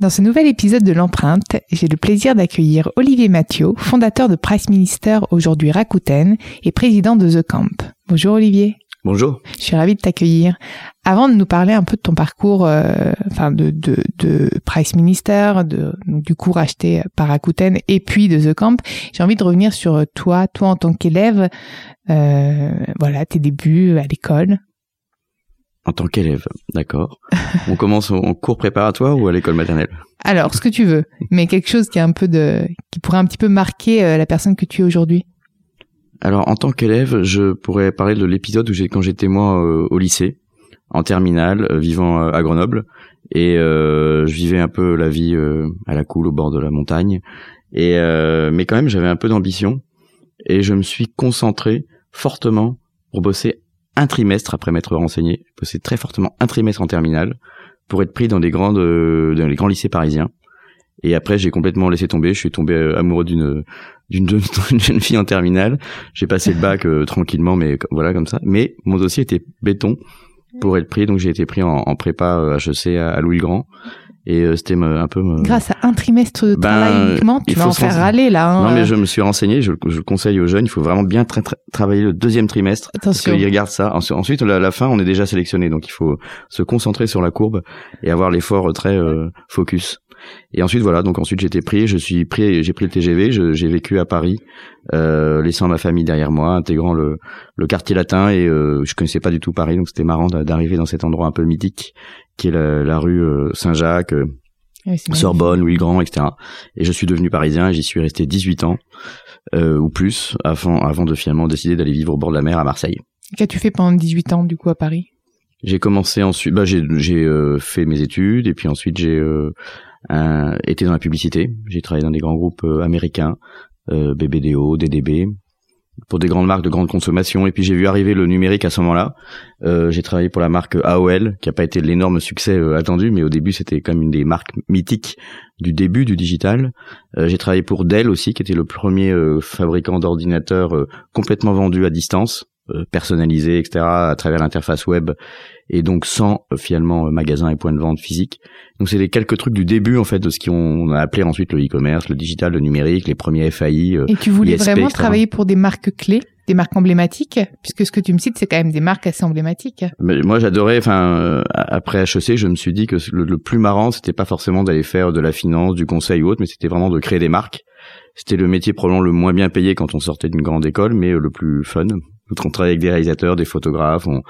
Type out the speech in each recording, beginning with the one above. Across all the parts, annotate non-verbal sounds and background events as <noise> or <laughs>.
Dans ce nouvel épisode de l'empreinte, j'ai le plaisir d'accueillir Olivier Mathieu, fondateur de Price Minister, aujourd'hui Rakuten, et président de The Camp. Bonjour Olivier. Bonjour. Je suis ravie de t'accueillir. Avant de nous parler un peu de ton parcours, euh, enfin de, de, de, Price Minister, de, du coup racheté par Rakuten, et puis de The Camp, j'ai envie de revenir sur toi, toi en tant qu'élève, euh, voilà, tes débuts à l'école. En tant qu'élève, d'accord. <laughs> On commence en cours préparatoire ou à l'école maternelle? Alors, ce que tu veux, mais quelque chose qui est un peu de, qui pourrait un petit peu marquer euh, la personne que tu es aujourd'hui? Alors, en tant qu'élève, je pourrais parler de l'épisode où j'ai, quand j'étais moi euh, au lycée, en terminale, euh, vivant à Grenoble, et je vivais un peu la vie à la cool au bord de la montagne, et mais quand même j'avais un peu d'ambition, et je me suis concentré fortement pour bosser un trimestre après m'être renseigné, bossé très fortement un trimestre en terminale pour être pris dans des grandes, euh, dans les grands lycées parisiens. Et après, j'ai complètement laissé tomber. Je suis tombé euh, amoureux d'une d'une jeune <laughs> fille en terminale. J'ai passé le bac euh, tranquillement, mais voilà comme ça. Mais mon dossier était béton pour être pris, donc j'ai été pris en, prépa HEC à, Louis le Grand. Et euh, c'était un peu. Grâce à un trimestre de ben, travail uniquement, tu vas en faire râler là. Hein. non, mais je me suis renseigné. Je, je conseille aux jeunes. Il faut vraiment bien travailler le deuxième trimestre. Attention. Parce qu'ils regardent ça. Ensuite, à la, fin, on est déjà sélectionné. Donc, il faut se concentrer sur la courbe et avoir l'effort très euh, focus. Et ensuite voilà, donc ensuite j'ai été pris, je suis pris, j'ai pris le TGV, j'ai vécu à Paris, euh, laissant ma famille derrière moi, intégrant le, le quartier latin et euh, je connaissais pas du tout Paris, donc c'était marrant d'arriver dans cet endroit un peu mythique qui est la, rue euh, Saint-Jacques, euh, Sorbonne, Louis Grand, etc. Et je suis devenu parisien et j'y suis resté 18 ans euh, ou plus avant, avant de finalement décider d'aller vivre au bord de la mer à Marseille. Qu'as-tu fait pendant 18 ans du coup à Paris? J'ai commencé ensuite, bah j'ai fait mes études et puis ensuite j'ai euh, été dans la publicité. J'ai travaillé dans des grands groupes euh, américains, euh, BBDO, DDB, pour des grandes marques de grande consommation. Et puis j'ai vu arriver le numérique à ce moment-là. Euh, j'ai travaillé pour la marque AOL, qui a pas été l'énorme succès euh, attendu, mais au début c'était comme une des marques mythiques du début du digital. Euh, j'ai travaillé pour Dell aussi, qui était le premier fabricant d'ordinateurs complètement vendu à distance. Euh, personnalisé, etc., à travers l'interface web, et donc sans euh, finalement euh, magasin et point de vente physique. Donc c'est les quelques trucs du début en fait de ce qu'on a appelé ensuite le e-commerce, le digital, le numérique, les premiers FAI. et tu voulais vraiment travailler pour des marques clés? Des marques emblématiques puisque ce que tu me cites c'est quand même des marques assez emblématiques. Mais moi j'adorais enfin après HEC, je me suis dit que le, le plus marrant c'était pas forcément d'aller faire de la finance, du conseil ou autre mais c'était vraiment de créer des marques. C'était le métier probablement le moins bien payé quand on sortait d'une grande école mais le plus fun on travaillait avec des réalisateurs, des photographes, on,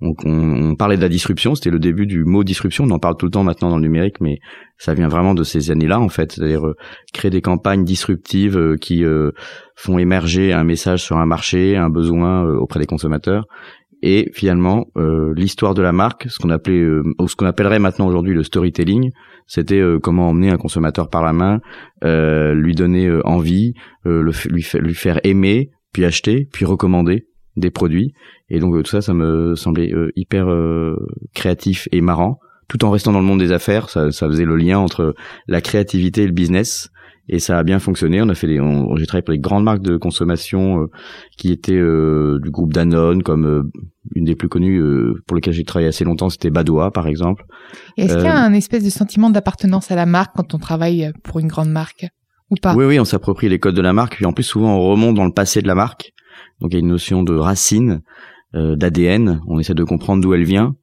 on, on, parlait de la disruption, c'était le début du mot disruption, on en parle tout le temps maintenant dans le numérique, mais ça vient vraiment de ces années-là en fait, c'est-à-dire euh, créer des campagnes disruptives euh, qui euh, font émerger un message sur un marché, un besoin auprès des consommateurs, et finalement l'histoire de la marque, ce qu'on appelait, ou ce qu'on appellerait maintenant aujourd'hui le storytelling, c'était comment emmener un consommateur par la main, lui donner envie, lui faire aimer, puis acheter, puis recommander des produits. Et donc euh, tout ça, ça me semblait euh, hyper euh, créatif et marrant, tout en restant dans le monde des affaires. Ça, ça faisait le lien entre la créativité et le business. Et ça a bien fonctionné. On a fait des, j'ai travaillé pour les grandes marques de consommation qui étaient du groupe Danone, comme une des plus connues pour lesquelles j'ai travaillé assez longtemps, c'était Badois par exemple. Est-ce qu'il y a un espèce de sentiment d'appartenance à la marque quand on travaille pour une grande marque ou pas? Oui, oui, on s'approprie les codes de la marque. Puis en plus, souvent, on remonte dans le passé de la marque. Donc il y a une notion de racine, euh, d'ADN. On essaie de comprendre d'où elle vient.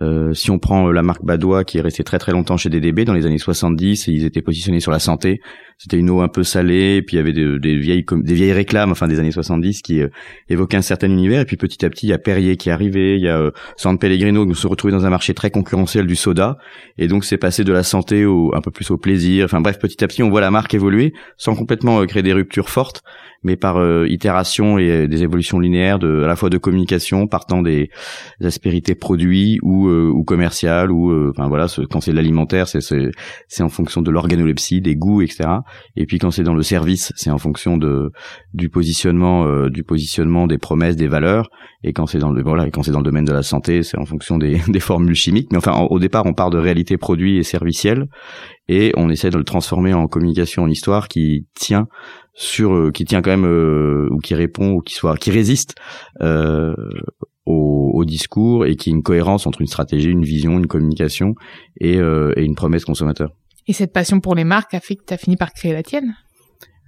Euh, si on prend euh, la marque Badois qui est restée très très longtemps chez DDB dans les années 70, ils étaient positionnés sur la santé. C'était une eau un peu salée, puis il y avait des, vieilles des vieilles réclames, enfin des années 70 qui évoquaient un certain univers. Et puis petit à petit, il y a Perrier qui est arrivé, il y a San Pellegrino qui se retrouvait dans un marché très concurrentiel du soda, et donc c'est passé de la santé au un peu plus au plaisir. Enfin bref, petit à petit, on voit la marque évoluer sans complètement créer des ruptures fortes, mais par euh, itération et des évolutions linéaires de à la fois de communication partant des, aspérités produits ou ou commerciales ou enfin voilà quand c'est de l'alimentaire c'est c'est en fonction de l'organolepsie des goûts etc et puis quand c'est dans le service c'est en fonction de du positionnement du positionnement des promesses des valeurs. Et quand c'est dans le voilà et quand c'est dans le domaine de la santé c'est en fonction des, <laughs> des formules chimiques. Mais enfin au départ on part de réalité produit et servicielle et on essaie de le transformer en communication en histoire qui tient sur euh, qui tient quand même euh, ou qui répond ou qui soit qui résiste euh, au, au, discours et qui ait une cohérence entre une stratégie, une vision, une communication et, euh, et une promesse consommateur. Et cette passion pour les marques a fait que tu as fini par créer la tienne?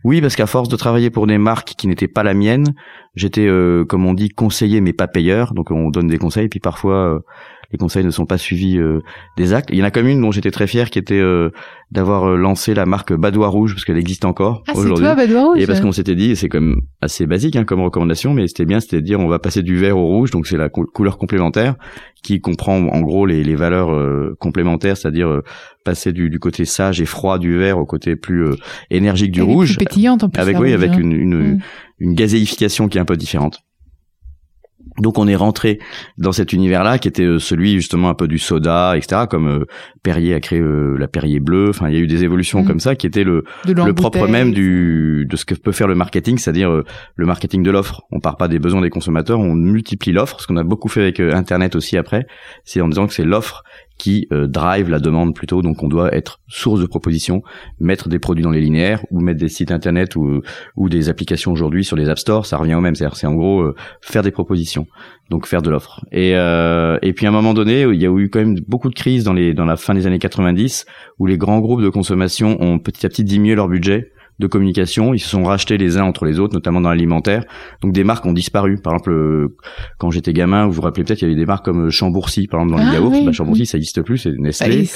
Oui, parce qu'à force de travailler pour des marques qui n'étaient pas la mienne, j'étais, euh, comme on dit, conseiller mais pas payeur. Donc on donne des conseils, puis parfois les conseils ne sont pas suivis euh, des actes. Il y en a comme une dont j'étais très fier, qui était euh, d'avoir euh, lancé la marque Badois Rouge, parce qu'elle existe encore ah, aujourd'hui. Toi, Badois Rouge. Et parce qu'on s'était dit, c'est comme assez basique hein, comme recommandation, mais c'était bien, c'était de dire on va passer du vert au rouge, donc c'est la couleur complémentaire qui comprend en gros les, les valeurs complémentaires, c'est-à-dire passer du, du, côté sage et froid du vert au côté plus énergique du rouge, plus pétillante en plus, avec oui, avec une, une, mm. une gazéification qui est un peu différente. Donc on est rentré dans cet univers-là qui était euh, celui justement un peu du soda, etc. Comme euh, Perrier a créé euh, la Perrier bleue. Enfin, il y a eu des évolutions mm. comme ça qui étaient le, le propre même du de ce que peut faire le marketing, c'est-à-dire le marketing de l'offre. On part pas des besoins des consommateurs, on multiplie l'offre. Ce qu'on a beaucoup fait avec Internet aussi après, c'est en disant que c'est l'offre qui euh, drive la demande plutôt. Donc on doit être source de proposition, mettre des produits dans les linéaires ou mettre des sites internet ou, ou des applications aujourd'hui sur les app stores, ça revient au même. C'est en gros euh, faire des propositions, donc faire de l'offre. Et, euh, et puis à un moment donné, il y a eu quand même beaucoup de crises dans, les, dans la fin des années 90 où les grands groupes de consommation ont petit à petit diminué leur budget de communication. Ils se sont rachetés les uns entre les autres, notamment dans l'alimentaire. Donc des marques ont disparu. Par exemple, euh, quand j'étais gamin, vous vous rappelez peut-être, il y avait des marques comme euh, Chambourcy, par exemple, dans les ah yaourts. Bah, Chambourcy, ça n'existe plus, c'est Nestlé.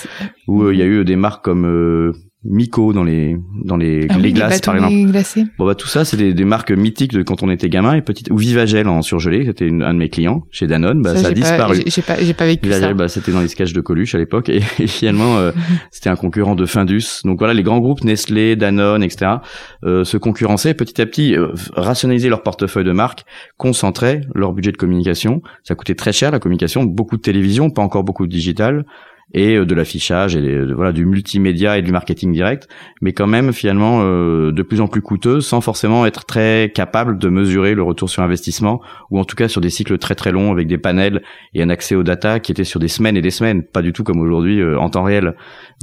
Ou euh, il y a eu des marques comme Miko dans les dans les, ah les glaces par exemple. Glacés. Bon bah tout ça c'est des, des, marques mythiques de quand on était gamin et petite ou Vivagel en surgelé, c'était un de mes clients chez Danone, bah ça, a disparu. J'ai pas j'ai pas vécu Vivagel, bah c'était dans les sketchs de Coluche à l'époque et, <laughs> finalement euh, <laughs> c'était un concurrent de Findus. Donc voilà les grands groupes Nestlé, Danone, etc. Euh, se concurrençaient petit à petit, euh, rationaliser leur portefeuille de marques, concentraient leur budget de communication. Ça coûtait très cher la communication, beaucoup de télévision, pas encore beaucoup de digital et euh, de l'affichage et voilà du multimédia et du marketing direct, mais quand même finalement euh, de plus en plus coûteux, sans forcément être très capable de mesurer le retour sur investissement, ou en tout cas sur des cycles très très longs avec des panels et un accès aux data qui était sur des semaines et des semaines, pas du tout comme aujourd'hui euh, en temps réel.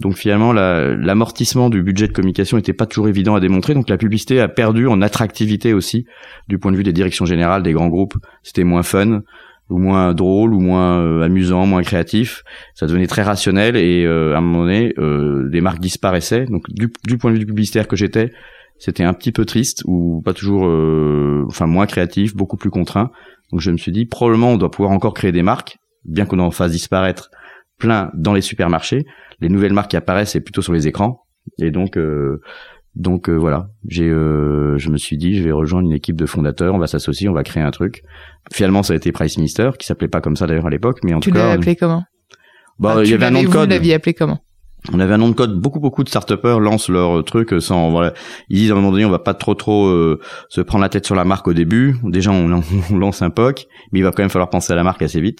Donc finalement l'amortissement du budget de communication n'était pas toujours évident à démontrer, donc la publicité a perdu en attractivité aussi du point de vue des directions générales des grands groupes. C'était moins fun ou moins drôle ou moins euh, amusant, moins créatif. Ça devenait très rationnel et euh, à un moment donné, euh, des marques disparaissaient. Donc du, du, point de vue du publicitaire que j'étais, c'était un petit peu triste ou pas toujours, enfin moins créatif, beaucoup plus contraint. Donc je me suis dit probablement on doit pouvoir encore créer des marques, bien qu'on en fasse disparaître plein dans les supermarchés. Les nouvelles marques qui apparaissent c'est plutôt sur les écrans et donc donc euh, voilà, j'ai, euh, je me suis dit, je vais rejoindre une équipe de fondateurs, on va s'associer, on va créer un truc. Finalement, ça a été Price Minister, qui s'appelait pas comme ça d'ailleurs à l'époque, mais en tu tout cas. Tu appelé comment? Bah, il y avait un nom de code. Vous l'aviez appelé comment? On avait un nom de code. Beaucoup, beaucoup de start lancent leur truc sans. Voilà, ils disent à un moment donné, on va pas trop, trop euh, se prendre la tête sur la marque au début. Déjà, on, <laughs> on, lance un POC, mais il va quand même falloir penser à la marque assez vite.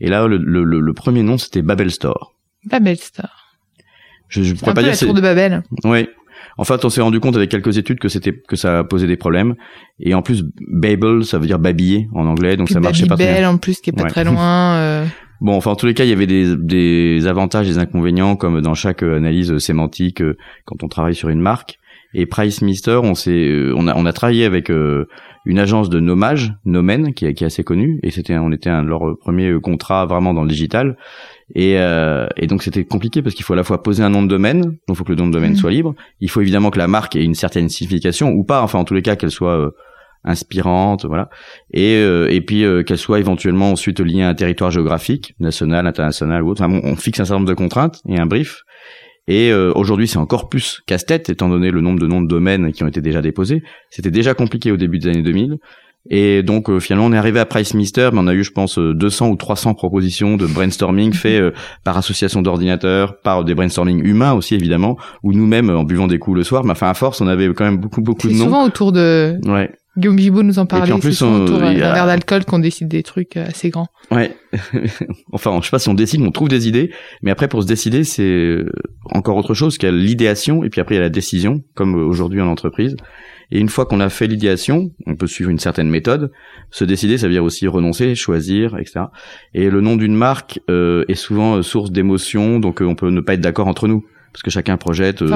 Et là, le, le, le premier nom, c'était Babel Store. Babel Store. Je, je pourrais pas dire. La tour de Babel. Oui, en fait, on s'est rendu compte avec quelques études que c'était que ça posait des problèmes. Et en plus, Babel, ça veut dire babiller en anglais, donc ça marchait pas très bien. en plus, qui est pas très <laughs> loin. Euh... Bon, enfin, en tous les cas, il y avait des, des avantages, des inconvénients, comme dans chaque euh, analyse sémantique euh, quand on travaille sur une marque. Et Price Mister, on s'est, euh, on a, on a travaillé avec une agence de nommage, Nomen, qui, qui est assez connue, et c'était, on était un de leurs premiers contrats vraiment dans le digital. Et, euh, et donc c'était compliqué parce qu'il faut à la fois poser un nom de domaine, donc il faut que le nom de domaine mmh. soit libre. Il faut évidemment que la marque ait une certaine signification ou pas, enfin en tous les cas qu'elle soit euh, inspirante, voilà. Et, euh, et puis euh, qu'elle soit éventuellement ensuite liée à un territoire géographique, national, international ou autre. Enfin, on fixe un certain nombre de contraintes et un brief. Et aujourd'hui, c'est encore plus casse-tête, étant donné le nombre de noms de domaines qui ont été déjà déposés. C'était déjà compliqué au début des années 2000. Et donc euh, finalement on est arrivé à Price Mister, mais on a eu je pense 200 ou 300 propositions de brainstorming fait par association d'ordinateurs, par des brainstorming humains aussi évidemment, ou nous-mêmes en buvant des coups le soir. Mais enfin à force on avait quand même beaucoup beaucoup de noms. Souvent autour de ouais. Guillaume Gibaud nous en parlait. en plus, c'est on- autour y d'un verre d'alcool qu'on décide des trucs euh, assez grands. Ouais. <laughs> enfin, je sais pas si on décide, mais on trouve des idées. Mais après, pour se décider, c'est euh, encore autre chose qu'il y a l'idéation et puis après il y a la décision, comme euh, aujourd'hui en entreprise. Et une fois qu'on a fait l'idéation, on peut suivre une certaine méthode. Se décider, ça veut dire aussi renoncer, choisir, etc. Et le nom d'une marque euh, est souvent euh, source d'émotion, donc euh, on peut ne pas être d'accord entre nous, parce que chacun projette euh,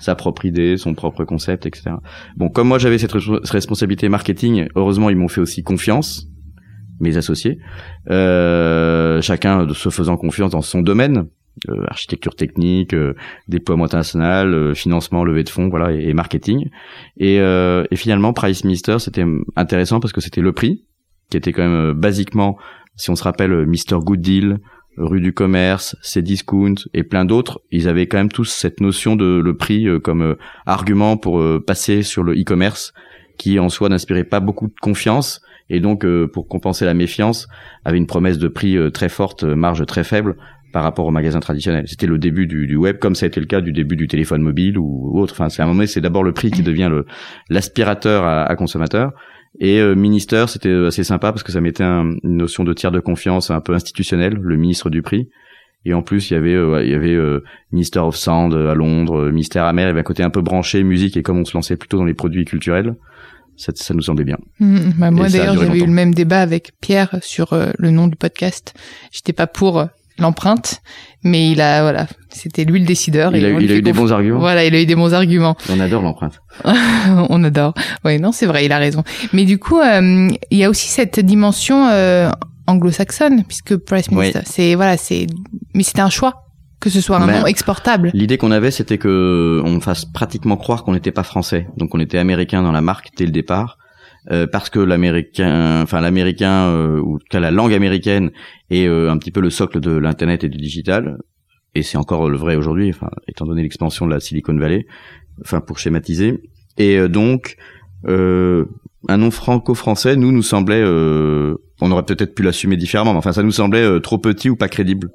sa propre idée, son propre concept, etc. Bon, comme moi j'avais cette res- responsabilité marketing, heureusement ils m'ont fait aussi confiance, mes associés, euh, chacun de se faisant confiance dans son domaine, euh, architecture technique, euh, déploiement international, euh, financement, levée de fonds, voilà, et, et marketing. Et, euh, et finalement, Price Mister, c'était intéressant parce que c'était le prix, qui était quand même euh, basiquement, si on se rappelle, euh, Mister Good Deal, rue du commerce, Cdiscount et plein d'autres, ils avaient quand même tous cette notion de le prix euh, comme euh, argument pour euh, passer sur le e-commerce qui en soi n'inspirait pas beaucoup de confiance et donc euh, pour compenser la méfiance avait une promesse de prix euh, très forte, euh, marge très faible par rapport au magasin traditionnel. C'était le début du, du web comme ça a été le cas du début du téléphone mobile ou, ou autre. Enfin, c'est à un moment donné, c'est d'abord le prix qui devient le l'aspirateur à, à consommateur. Et euh, ministère, c'était assez sympa parce que ça mettait un- une notion de tiers de confiance un peu institutionnelle, le ministre du prix. Et en plus, il y avait, euh, il y avait euh, Minister of Sound euh, à Londres, euh, Ministère amer, il y avait un côté un peu branché musique. Et comme on se lançait plutôt dans les produits culturels, ça, ça nous semblait bien. Mhm. Bah, moi d'ailleurs j'avais eu le même débat avec Pierre sur euh, le nom du podcast. J'étais pas pour euh, l'empreinte, mais il a voilà, c'était lui le décideur. Il a, eu- il a eu des bons arguments. Voilà, il a eu des bons arguments. On adore l'empreinte. <laughs> on adore. Ouais, non, c'est vrai, il a raison. Mais du coup, euh, il y a aussi cette dimension euh, anglo-saxonne, puisque Price Oui. Minister, c'est voilà, c'est, mais c'était un choix que ce soit un Ben, nom exportable. L'idée qu'on avait, c'était que on fasse pratiquement croire qu'on n'était pas français. Donc on était américain dans la marque dès le départ. Euh, parce que l'américain, enfin l'américain euh, ou en tout cas la langue américaine est euh, un petit peu le socle de l'internet et du digital, et c'est encore le vrai aujourd'hui, enfin étant donné l'expansion de la Silicon Valley, enfin pour schématiser. Et euh, donc euh, un nom franco-français, nous nous semblait, on aurait peut-être pu l'assumer différemment, mais enfin ça nous semblait trop petit ou pas crédible.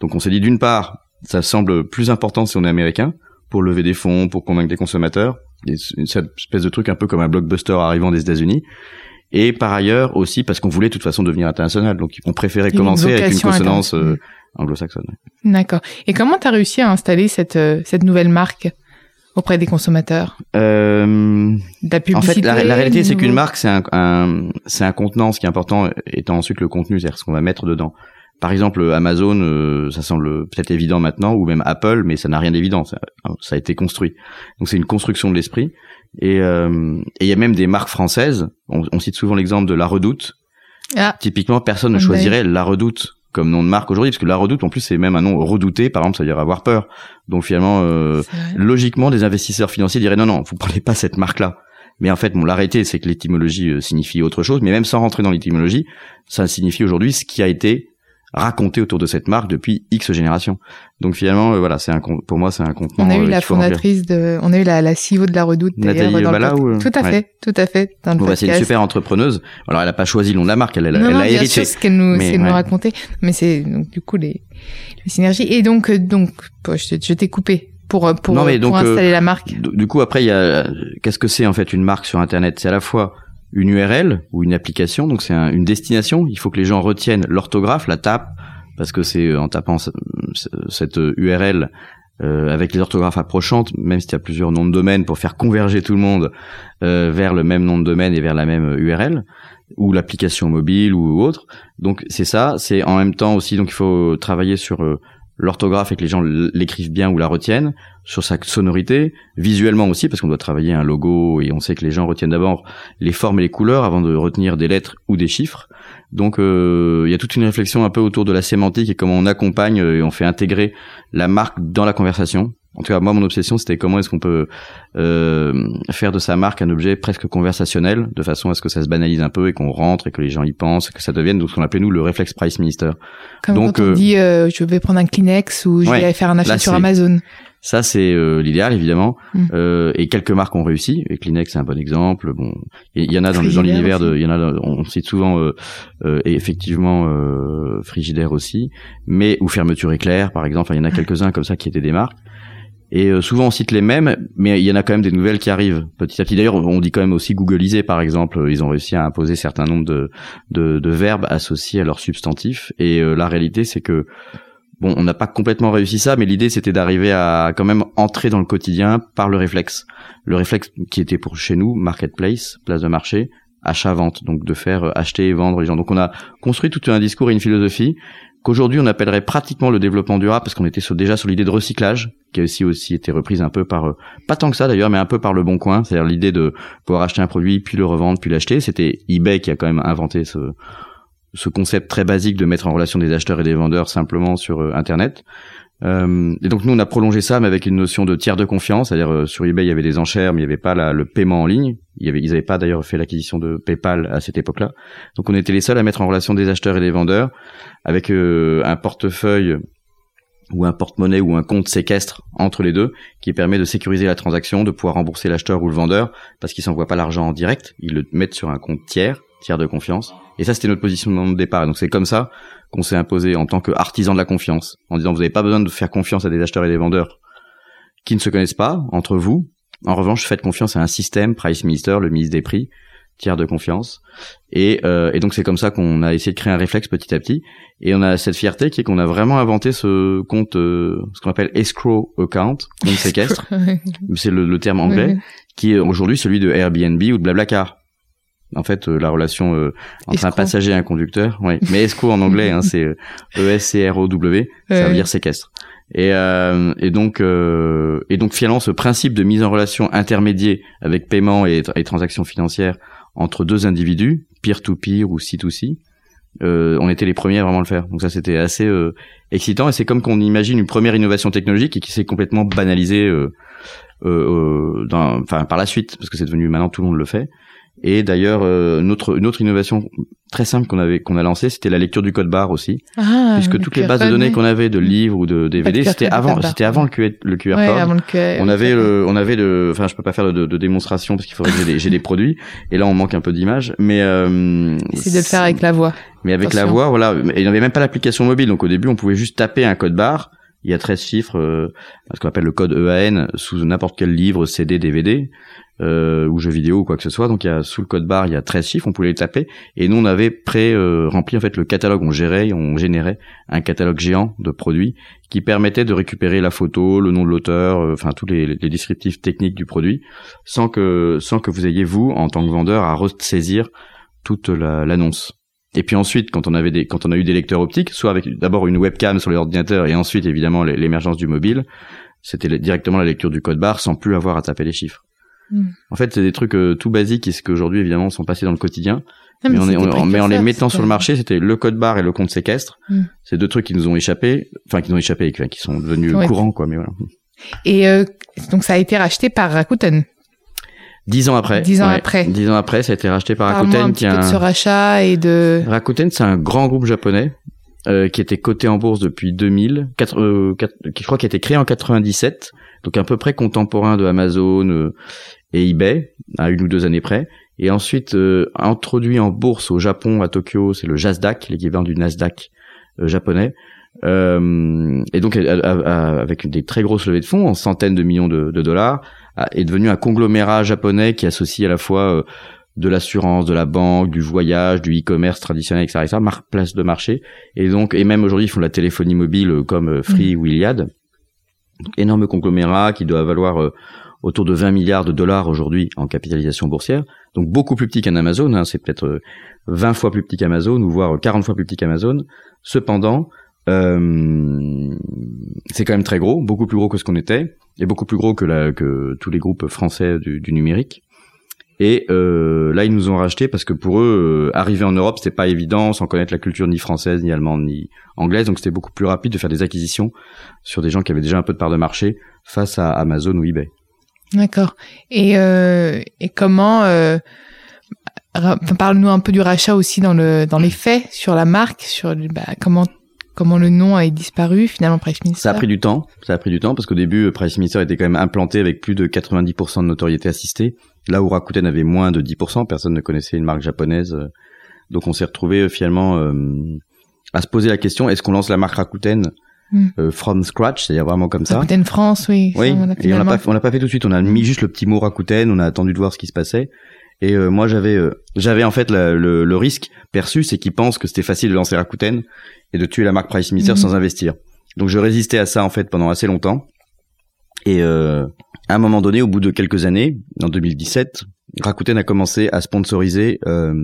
Donc on s'est dit d'une part, ça semble plus important si on est américain pour lever des fonds, pour convaincre des consommateurs, cette espèce de truc un peu comme un blockbuster arrivant des États-Unis. Et par ailleurs aussi parce qu'on voulait de toute façon devenir international, donc on préférait une commencer avec une consonance euh, internationale. anglo-saxonne. D'accord. Et comment t'as réussi à installer cette euh, cette nouvelle marque auprès des consommateurs Euh, La en fait, la, la réalité, c'est qu'une marque, c'est un, un- c'est un contenant. Ce qui est important étant ensuite le contenu, c'est-à-dire ce qu'on va mettre dedans. Par exemple, Amazon, euh, ça semble peut-être évident maintenant, ou même Apple, mais ça n'a rien d'évident. Ça, ça a été construit. Donc c'est une construction de l'esprit. Et euh, et il y a même des marques françaises. On, on cite souvent l'exemple de La Redoute. Ah. Typiquement, personne ne Ah, choisirait La Redoute comme nom de marque aujourd'hui, parce que La Redoute, en plus, c'est même un nom redouté. Par exemple, ça veut dire avoir peur. Donc finalement, euh, logiquement, des investisseurs financiers diraient non, non, vous prenez pas cette marque-là. Mais en fait, bon, la réalité, c'est que l'étymologie euh, signifie autre chose. Mais même sans rentrer dans l'étymologie, ça signifie aujourd'hui ce qui a été raconté autour de cette marque depuis X générations. Donc finalement, euh, voilà, c'est un pour moi, c'est un contenant. On a eu euh, la fondatrice de, on a eu la, la CEO de la Redoute. Nathalie dans Bala ou, euh, Tout à ouais. fait, tout à fait. Dans le Bon, bah, c'est une super entrepreneuse. Alors, elle a pas choisi le nom de la marque, elle, elle, non, elle non, a hérité. sûr, ce qu'elle nous, Mais, qu'elle nous ouais. racontait. Mais c'est, donc, du coup, les, les synergies. Et donc, donc, je, t'ai- coupé pour, pour, Non, mais donc, pour euh, installer la marque. Du du coup, après, il y a qu'est-ce que c'est en fait une marque sur Internet? C'est à la fois une URL ou une application, donc c'est un- une destination. Il faut que les gens retiennent l'orthographe, la tape, parce que c'est en tapant ce- ce- cette URL euh, avec les orthographes approchantes, même s'il y a plusieurs noms de domaine pour faire converger tout le monde euh, vers le même nom de domaine et vers la même URL ou l'application mobile ou autre. Donc c'est ça. C'est en même temps aussi donc il faut travailler sur euh, l'orthographe et que les gens l'écrivent bien ou la retiennent, sur sa sonorité, visuellement aussi parce qu'on doit travailler un logo et on sait que les gens retiennent d'abord les formes et les couleurs avant de retenir des lettres ou des chiffres. Donc euh, il y a toute une réflexion un peu autour de la sémantique et comment on accompagne euh, et on fait intégrer la marque dans la conversation. En tout cas, moi, mon obsession, c'était comment est-ce qu'on peut euh, faire de sa marque un objet presque conversationnel, de façon à ce que ça se banalise un peu et qu'on rentre et que les gens y pensent, que ça devienne donc ce qu'on appelait nous le réflexe price minister. Comme donc, quand on euh, dit, euh, je vais prendre un Kleenex ou je ouais, vais faire un achat sur Amazon. Ça, c'est euh, l'idéal, évidemment. Mm. Euh, et quelques marques ont réussi. Et Kleenex, c'est un bon exemple. Bon, il y, en a dans, dans l'univers de, il y en a, dans- on cite souvent, euh, euh, et effectivement, euh, Frigidaire aussi, mais ou Fermeture Éclair, par exemple. Enfin, il y en a quelques-uns comme ça qui étaient des marques. Et euh, souvent on cite les mêmes, mais il y en a quand même des nouvelles qui arrivent petit à petit. D'ailleurs, on dit quand même aussi Googleiser, par exemple. Ils ont réussi à imposer certains nombres de, de, de verbes associés à leur substantif. Et euh, la réalité, c'est que bon, on n'a pas complètement réussi ça, mais l'idée c'était d'arriver à quand même entrer dans le quotidien par le réflexe. Le réflexe qui était pour chez nous marketplace, place de marché, achat-vente, donc de faire euh, acheter et vendre les gens. Donc on a construit tout un discours et une philosophie qu'aujourd'hui on appellerait pratiquement le développement durable parce qu'on était déjà sur l'idée de recyclage qui a aussi aussi été reprise un peu par euh, pas tant que ça d'ailleurs mais un peu par le bon coin. C'est-à-dire l'idée de pouvoir acheter un produit puis le revendre puis l'acheter. C'était eBay qui a quand même inventé ce ce concept très basique de mettre en relation des acheteurs et des vendeurs simplement sur euh, internet euh, et donc nous on a prolongé ça mais avec une notion de tiers de confiance. C'est-à-dire euh, sur eBay il y avait des enchères mais il n'y avait pas la- le paiement en ligne. Il y avait ils n'avaient pas d'ailleurs fait l'acquisition de PayPal à cette époque-là. Donc on était les seuls à mettre en relation des acheteurs et des vendeurs avec euh, un portefeuille ou un porte-monnaie ou un compte séquestre entre les deux qui permet de sécuriser la transaction, de pouvoir rembourser l'acheteur ou le vendeur parce qu'ils s'envoient pas l'argent en direct, ils le mettent sur un compte tiers, tiers de confiance. Et ça, c'était notre positionnement de départ. Donc c'est comme ça qu'on s'est imposé en tant qu'artisan de la confiance, en disant vous n'avez pas besoin de faire confiance à des acheteurs et des vendeurs qui ne se connaissent pas entre vous. En revanche, faites confiance à un système, Price Minister, le ministre des prix, tiers de confiance. Et, euh, et donc c'est comme ça qu'on a essayé de créer un réflexe petit à petit. Et on a cette fierté qui est qu'on a vraiment inventé ce compte, euh, ce qu'on appelle escrow account, compte séquestre, <laughs> c'est le, le terme anglais, qui est aujourd'hui celui de Airbnb ou de Blablacar. En fait, euh, la relation euh, entre un Escroc. passager et un conducteur, ouais. mais escrow en anglais, hein, <laughs> c'est euh, E-S-C-R-O-W, ça Ouais. veut dire séquestre. Et, euh, et donc, euh, et donc finalement, ce principe de mise en relation intermédiaire avec paiement et, et transactions financières entre deux individus, peer-to-peer ou C2C, euh, on était les premiers à vraiment le faire. Donc ça, c'était assez euh, excitant. Et c'est comme qu'on imagine une première innovation technologique et qui s'est complètement banalisée euh, euh, euh, dans, enfin, par la suite, parce que c'est devenu maintenant tout le monde le fait. Et d'ailleurs, euh, une, autre, une autre innovation très simple qu'on avait qu'on a lancée, c'était la lecture du code barre aussi, Ah, puisque toutes les bases de données qu'on avait de livres ou de DVD, c'était avant, c'était avant le QR, le QR Ouais, code. avant le QR. On avait le, on avait le, enfin je peux pas faire de, de démonstration parce qu'il faudrait que j'ai des, produits. Et là on manque un peu d'images, mais euh, Essaye de le faire avec la voix. mais avec la voix, voilà, et il n'y avait même pas l'application mobile, donc au début on pouvait juste taper un code barre. Il y a 13 chiffres, euh, ce qu'on appelle le code EAN, sous n'importe quel livre, CD, DVD, euh, ou jeu vidéo ou quoi que ce soit. Donc il y a sous le code barre, il y a 13 chiffres, on pouvait les taper. Et nous on avait pré euh, en fait le catalogue, on gérait, on générait un catalogue géant de produits qui permettait de récupérer la photo, le nom de l'auteur, euh, enfin tous les, descriptifs techniques du produit, sans que sans que vous ayez vous en tant que vendeur à ressaisir toute la- l'annonce. Et puis ensuite, quand on avait quand on a eu des lecteurs optiques, soit avec d'abord une webcam sur l'ordinateur et ensuite évidemment l'é- l'émergence du mobile, c'était directement la lecture du code barre sans plus avoir à taper les chiffres. Hmm. En fait, c'est des trucs euh, tout basiques et ce qu'aujourd'hui évidemment sont passés dans le quotidien. Non, mais, on est, c'était on- mais en les mettant sur le marché, c'était le code barre et le compte séquestre. Hmm. C'est deux trucs qui nous ont échappé, enfin qui nous ont échappé, enfin, qui sont devenus Ouais. courants quoi. Mais voilà. Et euh, donc ça a été racheté par Rakuten. Dix ans après. Dix ans ouais, après. Dix ans après, ça a été racheté par Rakuten, un qui petit est peu de un- ce rachat et de. Rakuten, c'est un grand groupe japonais euh, qui était coté en bourse depuis 2000, quatre- euh, quatre- qui je crois qui a été créé en 97, donc à peu près contemporain de Amazon euh, et eBay, à une ou deux années près. Et ensuite euh, introduit en bourse au Japon, à Tokyo, c'est le Jasdaq, l'équivalent du Nasdaq euh, japonais. Euh, et donc à- à- à- avec des très grosses levées de fonds, en centaines de millions de, de dollars, a- est devenu un conglomérat japonais qui associe à la fois euh, de l'assurance, de la banque, du voyage, du e-commerce traditionnel, etc., etc., place de marché. Et donc, et même aujourd'hui, ils font de la téléphonie mobile euh, comme euh, Free ou Iliad. Donc, énorme conglomérat qui doit valoir euh, autour de 20 milliards de dollars aujourd'hui en capitalisation boursière. Donc, beaucoup plus petit qu'un Amazon. hein, c'est peut-être euh, 20 fois plus petit qu'Amazon ou voire 40 fois plus petit qu'Amazon. Cependant, euh, c'est quand même très gros, beaucoup plus gros que ce qu'on était, et beaucoup plus gros que, tous les groupes français du, numérique. Et euh, là, ils nous ont racheté parce que pour eux, euh, arriver en Europe, c'était pas évident, sans connaître la culture ni française, ni allemande, ni anglaise. Donc, c'était beaucoup plus rapide de faire des acquisitions sur des gens qui avaient déjà un peu de part de marché face à Amazon ou eBay. D'accord. Et euh, comment euh, parle-nous un peu du rachat aussi dans le dans les faits sur la marque, sur bah, comment comment le nom a disparu finalement Price Minister Ça a pris du temps. Ça a pris du temps parce qu'au début, Price Minister était quand même implanté avec plus de 90% de notoriété assistée. Là où Rakuten avait moins de 10%, personne ne connaissait une marque japonaise. Donc on s'est retrouvé finalement à se poser la question est-ce qu'on lance la marque Rakuten? Hmm. Euh, from scratch, c'est-à-dire vraiment comme ça. Rakuten France, oui. Oui. et on l'a pas, on l'a pas fait tout de suite. On a mis juste le petit mot Rakuten. On a attendu de voir ce qui se passait. Et euh, moi, j'avais, euh, j'avais en fait le, le, risque perçu, c'est qu'ils pensent que c'était facile de lancer Rakuten et de tuer la marque Price Minister hmm. sans investir. Donc je résistais à ça en fait pendant assez longtemps. Et à un moment donné, au bout de quelques années, en 2017, Rakuten a commencé à sponsoriser. Euh,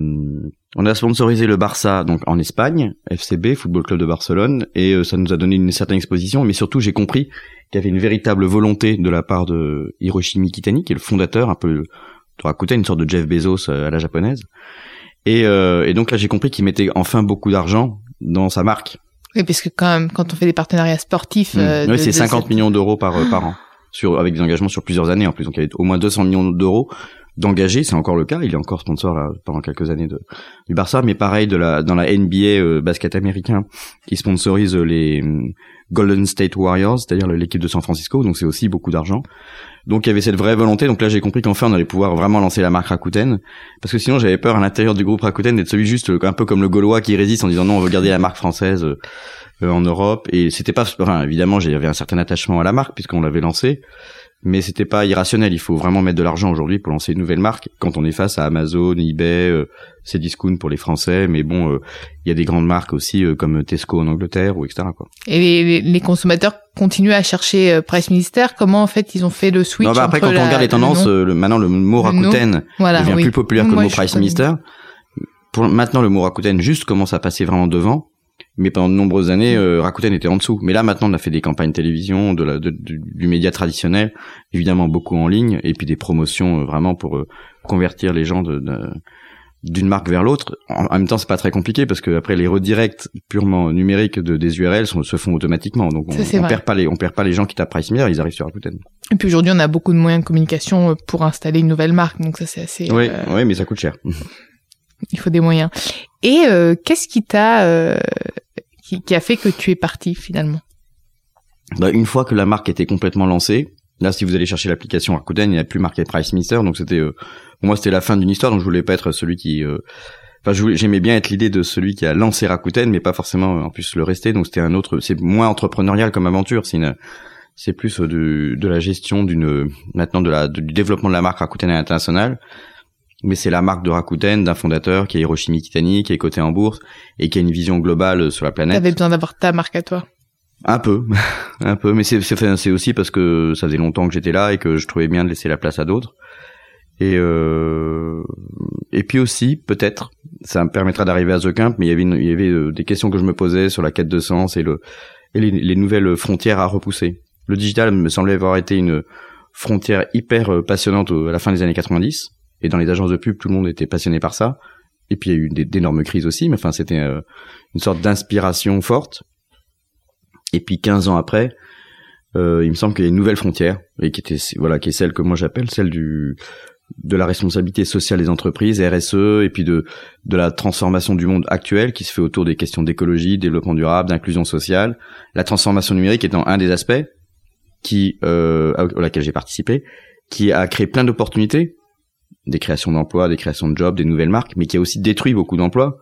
on a sponsorisé le Barça donc en Espagne, FCB, Football Club de Barcelone, et euh, ça nous a donné une certaine exposition. Mais surtout, j'ai compris qu'il y avait une véritable volonté de la part de Hiroshi Mikitani, qui est le fondateur un peu de Rakuten, une sorte de Jeff Bezos euh, à la japonaise. Et, et donc là, j'ai compris qu'il mettait enfin beaucoup d'argent dans sa marque. Oui, parce que quand même, quand on fait des partenariats sportifs, mmh. oui, c'est 50 millions d'euros par par an, sur avec des engagements sur plusieurs années en plus. Donc il y avait au moins 200 millions d'euros d'engager, c'est encore le cas, il est encore sponsor là, pendant quelques années de, du Barça, mais pareil de la dans la NBA euh, basket américain qui sponsorise les mm, Golden State Warriors, c'est-à-dire l'équipe de San Francisco, donc c'est aussi beaucoup d'argent. Donc il y avait cette vraie volonté, donc là j'ai compris qu'enfin on allait pouvoir vraiment lancer la marque Rakuten, parce que sinon j'avais peur à l'intérieur du groupe Rakuten d'être celui juste un peu comme le Gaulois qui résiste en disant non on veut garder la marque française euh, en Europe, et c'était pas, enfin évidemment j'avais un certain attachement à la marque puisqu'on l'avait lancée, mais c'était pas irrationnel. Il faut vraiment mettre de l'argent aujourd'hui pour lancer une nouvelle marque. Quand on est face à Amazon, eBay, euh, Cdiscount pour les Français, mais bon, euh, il y a des grandes marques aussi euh, comme Tesco en Angleterre ou etc. Quoi. Et les, consommateurs continuent à chercher euh, Price Minister. Comment en fait ils ont fait le switch non, bah Après, quand on regarde les tendances, le, maintenant le mot Rakuten devient plus populaire que le mot Price Minister. Pour maintenant, le mot Rakuten juste commence à passer vraiment devant mais pendant de nombreuses années, euh, Rakuten était en dessous. Mais là, maintenant, on a fait des campagnes télévision, de la, du, média traditionnel, évidemment beaucoup en ligne, et puis des promotions euh, vraiment pour euh, convertir les gens de, d'une marque vers l'autre. En, même temps, c'est pas très compliqué parce que après les redirects purement numériques de, des URL se font automatiquement. Donc on, on perd pas les on perd pas les gens qui tapent Price ils arrivent sur Rakuten. Et puis aujourd'hui, on a beaucoup de moyens de communication pour installer une nouvelle marque, donc ça c'est assez. Oui, oui, mais ça coûte cher. Il faut des moyens. Et qu'est-ce qui t'a qui, a fait que tu es parti finalement? Bah, Une fois que la marque était complètement lancée, là si vous allez chercher l'application Rakuten, il n'y a plus marqué Price Mister, donc c'était euh, pour moi c'était la fin d'une histoire, donc je voulais pas être celui qui... Euh, enfin, j'aimais bien être l'idée de celui qui a lancé Rakuten, mais pas forcément en plus le rester. Donc c'était un autre, c'est moins entrepreneurial comme aventure. C'est plus de, de la gestion d'une, maintenant de la, du développement de la marque Rakuten à l'international mais c'est la marque de Rakuten d'un fondateur qui est Hiroshi Mikitani, qui est coté en bourse et qui a une vision globale sur la planète. T'avais besoin d'avoir ta marque à toi. Un peu, <laughs> un peu, mais c'est c'est aussi parce que ça faisait longtemps que j'étais là et que je trouvais bien de laisser la place à d'autres. Et euh, et puis aussi peut-être ça me permettra d'arriver à The Camp, mais il y avait il y avait euh, des questions que je me posais sur la quête de sens et le et les, les nouvelles frontières à repousser. Le digital me semblait avoir été une frontière hyper euh, passionnante à la fin des années 90 et dans les agences de pub, tout le monde était passionné par ça. Et puis il y a eu d'énormes crises aussi, mais enfin c'était euh, une sorte d'inspiration forte. Et puis 15 ans après, euh, il me semble qu'il y a une nouvelle frontière et qui était voilà qui est celle que moi j'appelle celle du de la responsabilité sociale des entreprises, RSE, et puis de de la transformation du monde actuel qui se fait autour des questions d'écologie, développement durable, d'inclusion sociale. La transformation numérique étant un des aspects qui euh, à laquelle j'ai participé, qui a créé plein d'opportunités des créations d'emplois, des créations de jobs, des nouvelles marques, mais qui a aussi détruit beaucoup d'emplois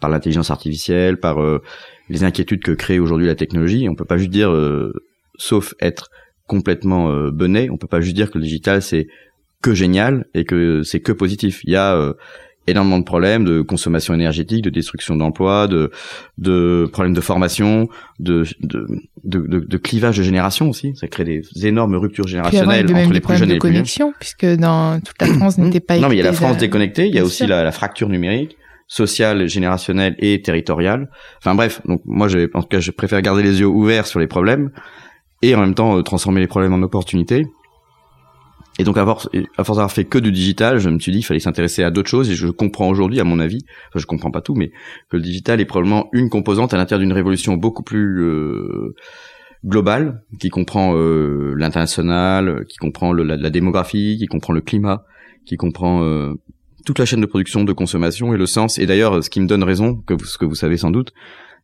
par l'intelligence artificielle, par euh, les inquiétudes que crée aujourd'hui la technologie. On peut pas juste dire, euh, sauf être complètement euh, bené, on peut pas juste dire que le digital c'est que génial et que c'est que positif. Il y a euh, énormément de problèmes de consommation énergétique, de destruction d'emplois, de, de problèmes de formation, de, de, de, de, clivage de génération aussi. Ça crée des énormes ruptures générationnelles entre les plus jeunes et les plus connexion, puisque dans toute la France <coughs> n'était pas. Non, mais il y a la France déconnectée. Il y a aussi la, fracture numérique sociale, générationnelle et territoriale. Enfin bref, donc moi, je, en tout cas, je préfère garder les yeux ouverts sur les problèmes et en même temps euh, transformer les problèmes en opportunités. Et donc, à force, à force d'avoir fait que du digital, je me suis dit qu'il fallait s'intéresser à d'autres choses. Et je comprends aujourd'hui, à mon avis, enfin, je comprends pas tout, mais que le digital est probablement une composante à l'intérieur d'une révolution beaucoup plus euh, globale, qui comprend euh, l'international, qui comprend le, la, démographie, qui comprend le climat, qui comprend euh, toute la chaîne de production, de consommation et le sens. Et d'ailleurs, ce qui me donne raison, que vous, ce que vous savez sans doute,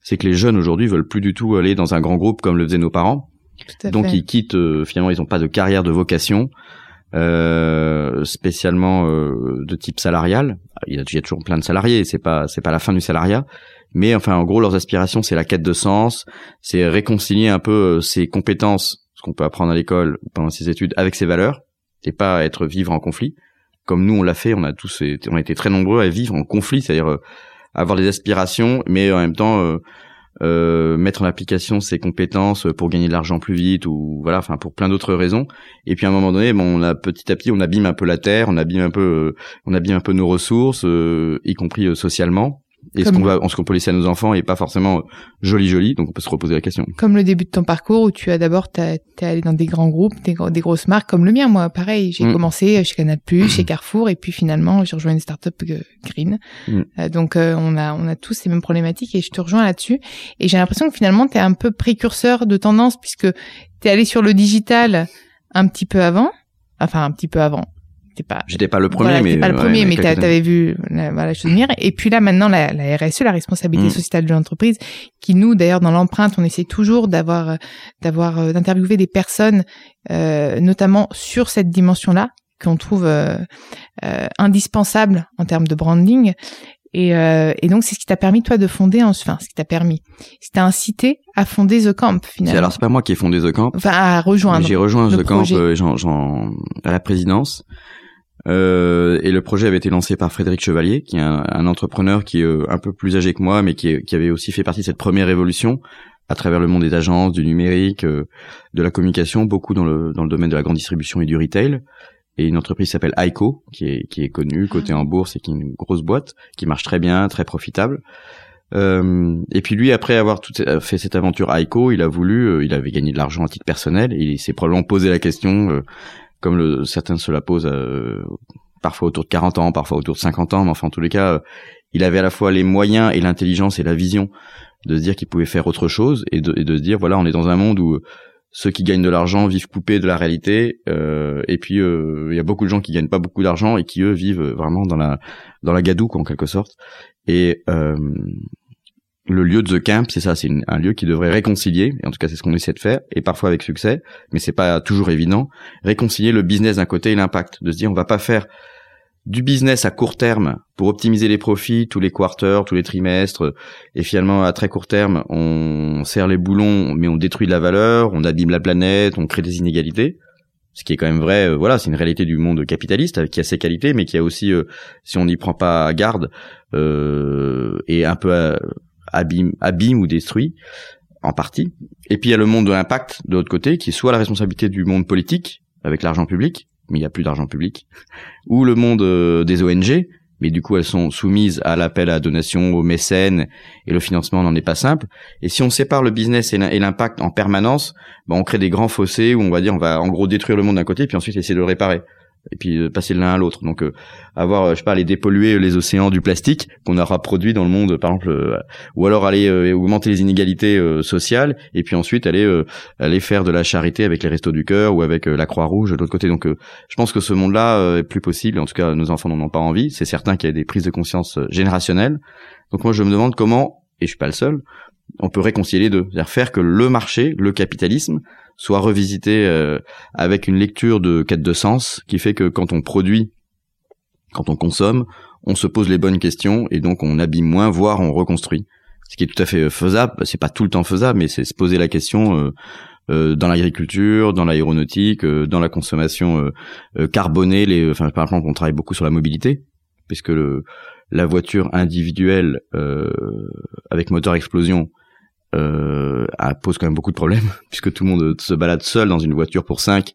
c'est que les jeunes aujourd'hui veulent plus du tout aller dans un grand groupe comme le faisaient nos parents. Donc ils quittent euh, finalement ils n'ont pas de carrière de vocation euh, spécialement euh, de type salarial. Il y, a, toujours plein de salariés, c'est pas c'est pas la fin du salariat, mais enfin en gros leurs aspirations c'est la quête de sens, c'est réconcilier un peu ses compétences, ce qu'on peut apprendre à l'école pendant ses études avec ses valeurs, et pas être vivre en conflit. Comme nous on l'a fait, on a tous été, on a été très nombreux à vivre en conflit, c'est-à-dire avoir des aspirations, mais en même temps euh, mettre en application ses compétences pour gagner de l'argent plus vite ou voilà enfin pour plein d'autres raisons. Et puis à un moment donné bon on a petit à petit on abîme un peu la terre on abîme un peu euh, on abîme un peu nos ressources euh, y compris socialement et ce qu'on va, ce qu'on peut laisser à nos enfants est pas forcément joli joli, donc on peut se reposer la question. Comme le début de ton parcours où tu as d'abord t'es allé dans des grands groupes, des, des, grosses marques comme le mien, moi pareil, j'ai mm. commencé chez Canal+, chez Carrefour, et puis finalement j'ai rejoint une startup euh, green. Mm. Euh, donc euh, on a on a tous ces mêmes problématiques et je te rejoins là-dessus. Et j'ai l'impression que finalement t'es un peu précurseur de tendance puisque t'es allé sur le digital un petit peu avant, enfin un petit peu avant pas j'étais pas le premier mais pas le premier mais t'avais vu voilà je venir et puis là maintenant la, la RSE la responsabilité mm. sociétale de l'entreprise qui nous d'ailleurs dans l'empreinte on essaie toujours d'avoir d'avoir euh, d'interviewer des personnes euh, notamment sur cette dimension là qu'on trouve euh, euh, indispensable en termes de branding et, euh, et, donc c'est ce qui t'a permis toi de fonder, enfin ce qui t'a permis, ce qui t'a incité à fonder The Camp finalement. Alors c'est pas moi qui ai fondé The Camp. Enfin à rejoindre. J'ai rejoint The Camp euh, à la présidence. Euh, et le projet avait été lancé par Frédéric Chevalier, qui est un, entrepreneur qui est euh, un peu plus âgé que moi, mais qui, qui, avait aussi fait partie de cette première évolution à travers le monde des agences, du numérique, euh, de la communication, beaucoup dans le, dans le domaine de la grande distribution et du retail. Et une entreprise s'appelle ICO, qui est, qui est connue, cotée en bourse et qui est une grosse boîte, qui marche très bien, très profitable. Euh, et puis lui, après avoir tout, fait cette aventure ICO, il a voulu, il avait gagné de l'argent à titre personnel, et il s'est probablement posé la question comme le, certains se la posent euh, parfois autour de 40 ans, parfois autour de 50 ans, mais enfin en tous les cas, euh, il avait à la fois les moyens et l'intelligence et la vision de se dire qu'il pouvait faire autre chose et de, et de, se dire voilà, on est dans un monde où ceux qui gagnent de l'argent vivent coupés de la réalité euh, et puis il y a beaucoup de gens qui gagnent pas beaucoup d'argent et qui eux vivent vraiment dans la dans la gadoue en quelque sorte. Et le lieu de The Camp, c'est ça, c'est un lieu qui devrait réconcilier, et en tout cas c'est ce qu'on essaie de faire, et parfois avec succès, mais c'est pas toujours évident, réconcilier le business d'un côté et l'impact, de se dire on va pas faire du business à court terme pour optimiser les profits tous les quarters, tous les trimestres, et finalement à très court terme on serre les boulons, mais on détruit de la valeur, on abîme la planète, on crée des inégalités, ce qui est quand même vrai, euh, voilà, c'est une réalité du monde capitaliste qui a ses qualités, mais qui a aussi, euh, si on n'y prend pas garde, euh, et un peu abîme, abîme ou détruit en partie. Et puis il y a le monde de l'impact de l'autre côté, qui est soit la responsabilité du monde politique avec l'argent public, mais il n'y a plus d'argent public, <laughs> ou le monde euh, des ONG, mais du coup elles sont soumises à l'appel à donation, aux mécènes, et le financement n'en est pas simple. Et si on sépare le business et l'impact en permanence, ben on crée des grands fossés où on va dire on va en gros détruire le monde d'un côté, puis ensuite essayer de le réparer et puis euh, passer de l'un à l'autre. Donc euh, avoir, euh, je sais pas, aller dépolluer les océans du plastique qu'on aura produit dans le monde, par exemple, ou alors aller augmenter les inégalités sociales, et puis ensuite aller aller faire de la charité avec les restos du cœur ou avec la Croix Rouge de l'autre côté. Donc je pense que ce monde-là est plus possible. En tout cas, nos enfants n'en ont pas envie. C'est certain qu'il y a des prises de conscience générationnelles. Donc moi, je me demande comment, et je suis pas le seul, on peut réconcilier les deux, c'est-à-dire faire que le marché, le capitalisme, soit revisité euh, avec une lecture de quête de sens qui fait que quand on produit, quand on consomme, on se pose les bonnes questions et donc on abîme moins, voire on reconstruit. Ce qui est tout à fait faisable, c'est pas tout le temps faisable, mais c'est se poser la question euh, euh, dans l'agriculture, dans l'aéronautique, dans la consommation carbonée. Les, enfin, par exemple, on travaille beaucoup sur la mobilité, puisque le, la voiture individuelle avec moteur explosion euh, pose quand même beaucoup de problèmes <laughs> puisque tout le monde se balade seul dans une voiture pour cinq.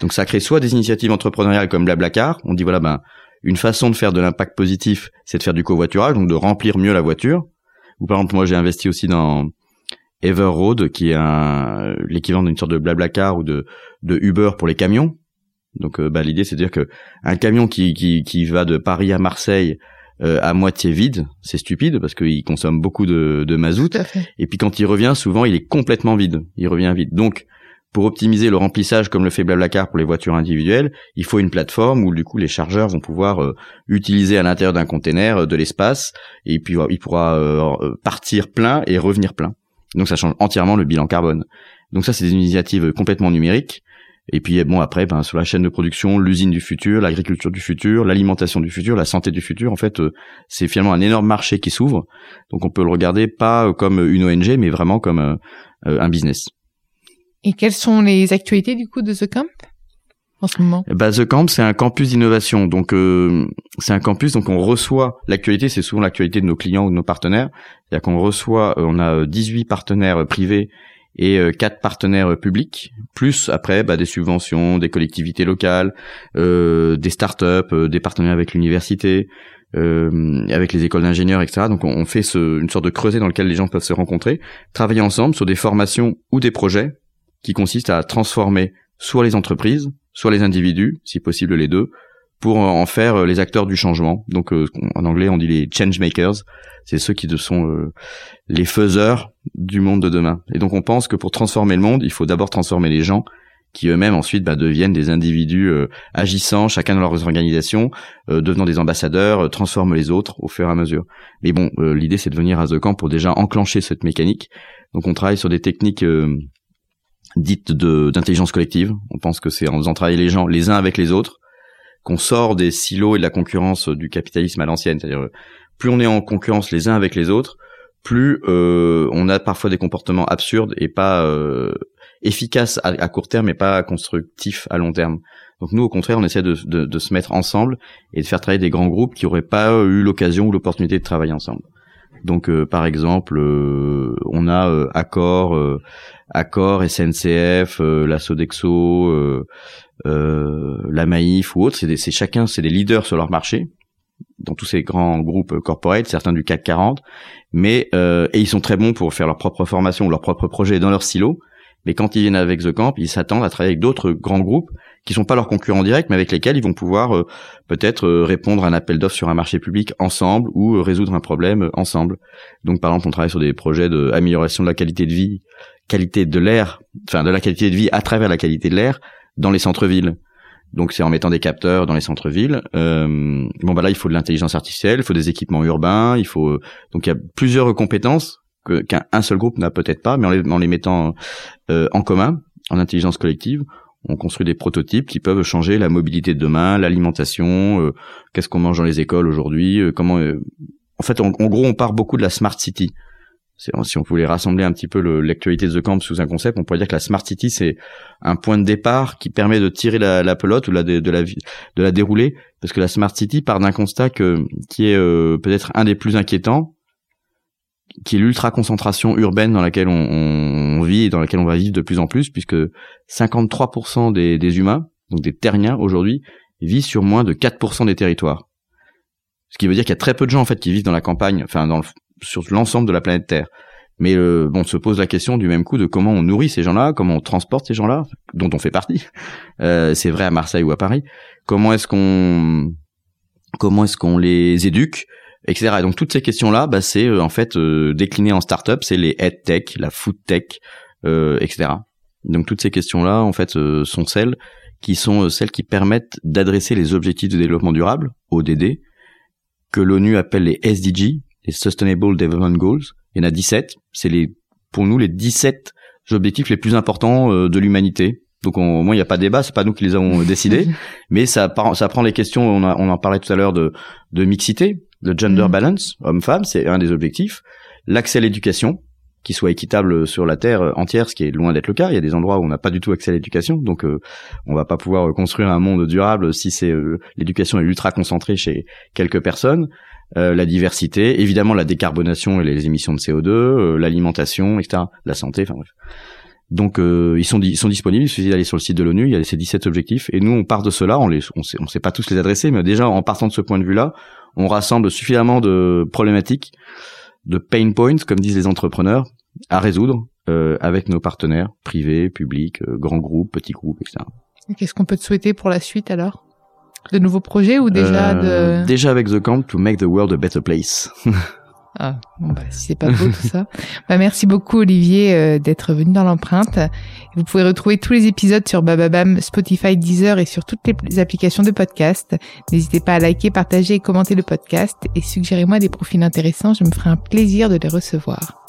Donc ça crée soit des initiatives entrepreneuriales comme Blablacar, on dit voilà ben une façon de faire de l'impact positif, c'est de faire du covoiturage, donc de remplir mieux la voiture. Par exemple moi j'ai investi aussi dans Everroad qui est l'équivalent d'une sorte de Blablacar ou de de Uber pour les camions. Donc bah, l'idée c'est de dire que un camion qui, qui qui va de Paris à Marseille euh, à moitié vide, c'est stupide parce qu'il consomme beaucoup de, de mazout. Et puis quand il revient, souvent il est complètement vide. Il revient vide. Donc pour optimiser le remplissage comme le fait Blablacar pour les voitures individuelles, il faut une plateforme où du coup les chargeurs vont pouvoir euh, utiliser à l'intérieur d'un container euh, de l'espace et puis il pourra euh, partir plein et revenir plein. Donc ça change entièrement le bilan carbone. Donc ça c'est des initiatives complètement numériques. Et puis bon après ben, sur la chaîne de production, l'usine du futur, l'agriculture du futur, l'alimentation du futur, la santé du futur, en fait c'est finalement un énorme marché qui s'ouvre. Donc on peut le regarder pas comme une ONG mais vraiment comme un business. Et quelles sont les actualités du coup de The Camp en ce moment? Bah, The Camp, c'est un campus d'innovation. Donc, euh, c'est un campus, donc on reçoit l'actualité, c'est souvent l'actualité de nos clients ou de nos partenaires. C'est-à-dire qu'on reçoit, euh, on a 18 euh, partenaires privés et euh, 4 partenaires publics, plus après bah, des subventions, des collectivités locales, euh, des startups, des partenaires avec l'université, avec les écoles d'ingénieurs, etc. Donc, on, fait ce, une sorte de creuset dans lequel les gens peuvent se rencontrer, travailler ensemble sur des formations ou des projets qui consiste à transformer soit les entreprises, soit les individus, si possible les deux, pour en faire les acteurs du changement. Donc euh, en anglais on dit les change makers, c'est ceux qui sont euh, les faiseurs du monde de demain. Et donc on pense que pour transformer le monde, il faut d'abord transformer les gens qui eux-mêmes ensuite bah, deviennent des individus euh, agissant chacun dans leurs organisations, devenant des ambassadeurs, transforment les autres au fur et à mesure. Mais bon, l'idée c'est de venir à The Camp pour déjà enclencher cette mécanique. Donc on travaille sur des techniques dite de d'intelligence collective. On pense que c'est en faisant travailler les gens les uns avec les autres qu'on sort des silos et de la concurrence du capitalisme à l'ancienne. C'est-à-dire plus on est en concurrence les uns avec les autres, plus euh, on a parfois des comportements absurdes et pas euh, efficaces à, court terme et pas constructifs à long terme. Donc nous, au contraire, on essaie de, de, de, se mettre ensemble et de faire travailler des grands groupes qui auraient pas eu l'occasion ou l'opportunité de travailler ensemble. Donc, euh, par exemple, euh, on a euh, Accor, Accor, SNCF, la Sodexo, la Maïf ou autres. C'est chacun, c'est des leaders sur leur marché dans tous ces grands groupes corporate, certains du CAC 40, mais et ils sont très bons pour faire leur propre formation, leur propre projet dans leur silo. Mais quand ils viennent avec The Camp, ils s'attendent à travailler avec d'autres grands groupes qui sont pas leurs concurrents directs, mais avec lesquels ils vont pouvoir euh, peut-être euh, répondre à un appel d'offres sur un marché public ensemble ou euh, résoudre un problème ensemble. Donc par exemple, on travaille sur des projets d'amélioration de la qualité de vie, qualité de l'air, enfin de la qualité de vie à travers la qualité de l'air dans les centres-villes. Donc c'est en mettant des capteurs dans les centres-villes. Euh, bon bah là il faut de l'intelligence artificielle, il faut des équipements urbains, il faut donc il y a plusieurs compétences qu'un seul groupe n'a peut-être pas, mais en les, en les mettant en commun, en intelligence collective, on construit des prototypes qui peuvent changer la mobilité de demain, l'alimentation, euh, qu'est-ce qu'on mange dans les écoles aujourd'hui, euh, comment. Euh, en fait, en, gros, on part beaucoup de la smart city. Si on voulait rassembler un petit peu l'actualité de The Camp sous un concept, on pourrait dire que la smart city c'est un point de départ qui permet de tirer la, pelote ou de, la dérouler, parce que la smart city part d'un constat qui est peut-être un des plus inquiétants, qui est l'ultra concentration urbaine dans laquelle on, vit et dans laquelle on va vivre de plus en plus, puisque 53% des, des, humains, donc des terriens aujourd'hui, vivent sur moins de 4% des territoires. Ce qui veut dire qu'il y a très peu de gens en fait qui vivent dans la campagne, enfin dans sur l'ensemble de la planète Terre. Mais euh, bon, se pose la question du même coup de comment on nourrit ces gens-là, comment on transporte ces gens-là, dont on fait partie. <laughs> Euh, c'est vrai à Marseille ou à Paris. Comment est-ce qu'on comment est-ce qu'on les éduque etc. Et donc toutes ces questions-là, bah, c'est euh, en fait euh, décliné en start-up, c'est les head tech, la food tech, euh, etc. Donc toutes ces questions-là, en fait, sont celles qui sont celles qui permettent d'adresser les objectifs de développement durable, ODD, que l'ONU appelle les SDG, les Sustainable Development Goals. Il y en a 17. C'est les, pour nous, les 17 objectifs les plus importants de l'humanité. Donc au moins il n'y a pas de débat, c'est pas nous qui les avons <laughs> décidés, mais ça, ça prend les questions. On, on en parlait tout à l'heure de, de mixité, le gender mm. balance, homme-femme, c'est un des objectifs. L'accès à l'éducation, qui soit équitable sur la terre entière, ce qui est loin d'être le cas. Il y a des endroits où on n'a pas du tout accès à l'éducation, donc euh, on va pas pouvoir construire un monde durable si c'est euh, l'éducation est ultra concentrée chez quelques personnes. Euh, la diversité, évidemment la décarbonation et les émissions de CO2, l'alimentation, etc., la santé, enfin bref. Donc ils sont ils sont disponibles, il suffit d'aller sur le site de l'ONU, il y a ces 17 objectifs et nous on part de cela, on les on sait, sait pas tous les adresser mais déjà en partant de ce point de vue-là, on rassemble suffisamment de problématiques, de pain points, comme disent les entrepreneurs, à résoudre euh, avec nos partenaires privés, publics, euh, grands groupes, petits groupes, etc. Qu'est-ce qu'on peut te souhaiter pour la suite alors? De nouveaux projets ou déjà euh, de... Déjà avec The Camp, to make the world a better place. <laughs> Ah, bon bah, si c'est pas beau tout ça. <laughs> Bah, merci beaucoup Olivier euh, d'être venu dans l'empreinte. Vous pouvez retrouver tous les épisodes sur Bababam, Spotify, Deezer et sur toutes les applications de podcast. N'hésitez pas à liker, partager et commenter le podcast et suggérez-moi des profils intéressants, je me ferai un plaisir de les recevoir.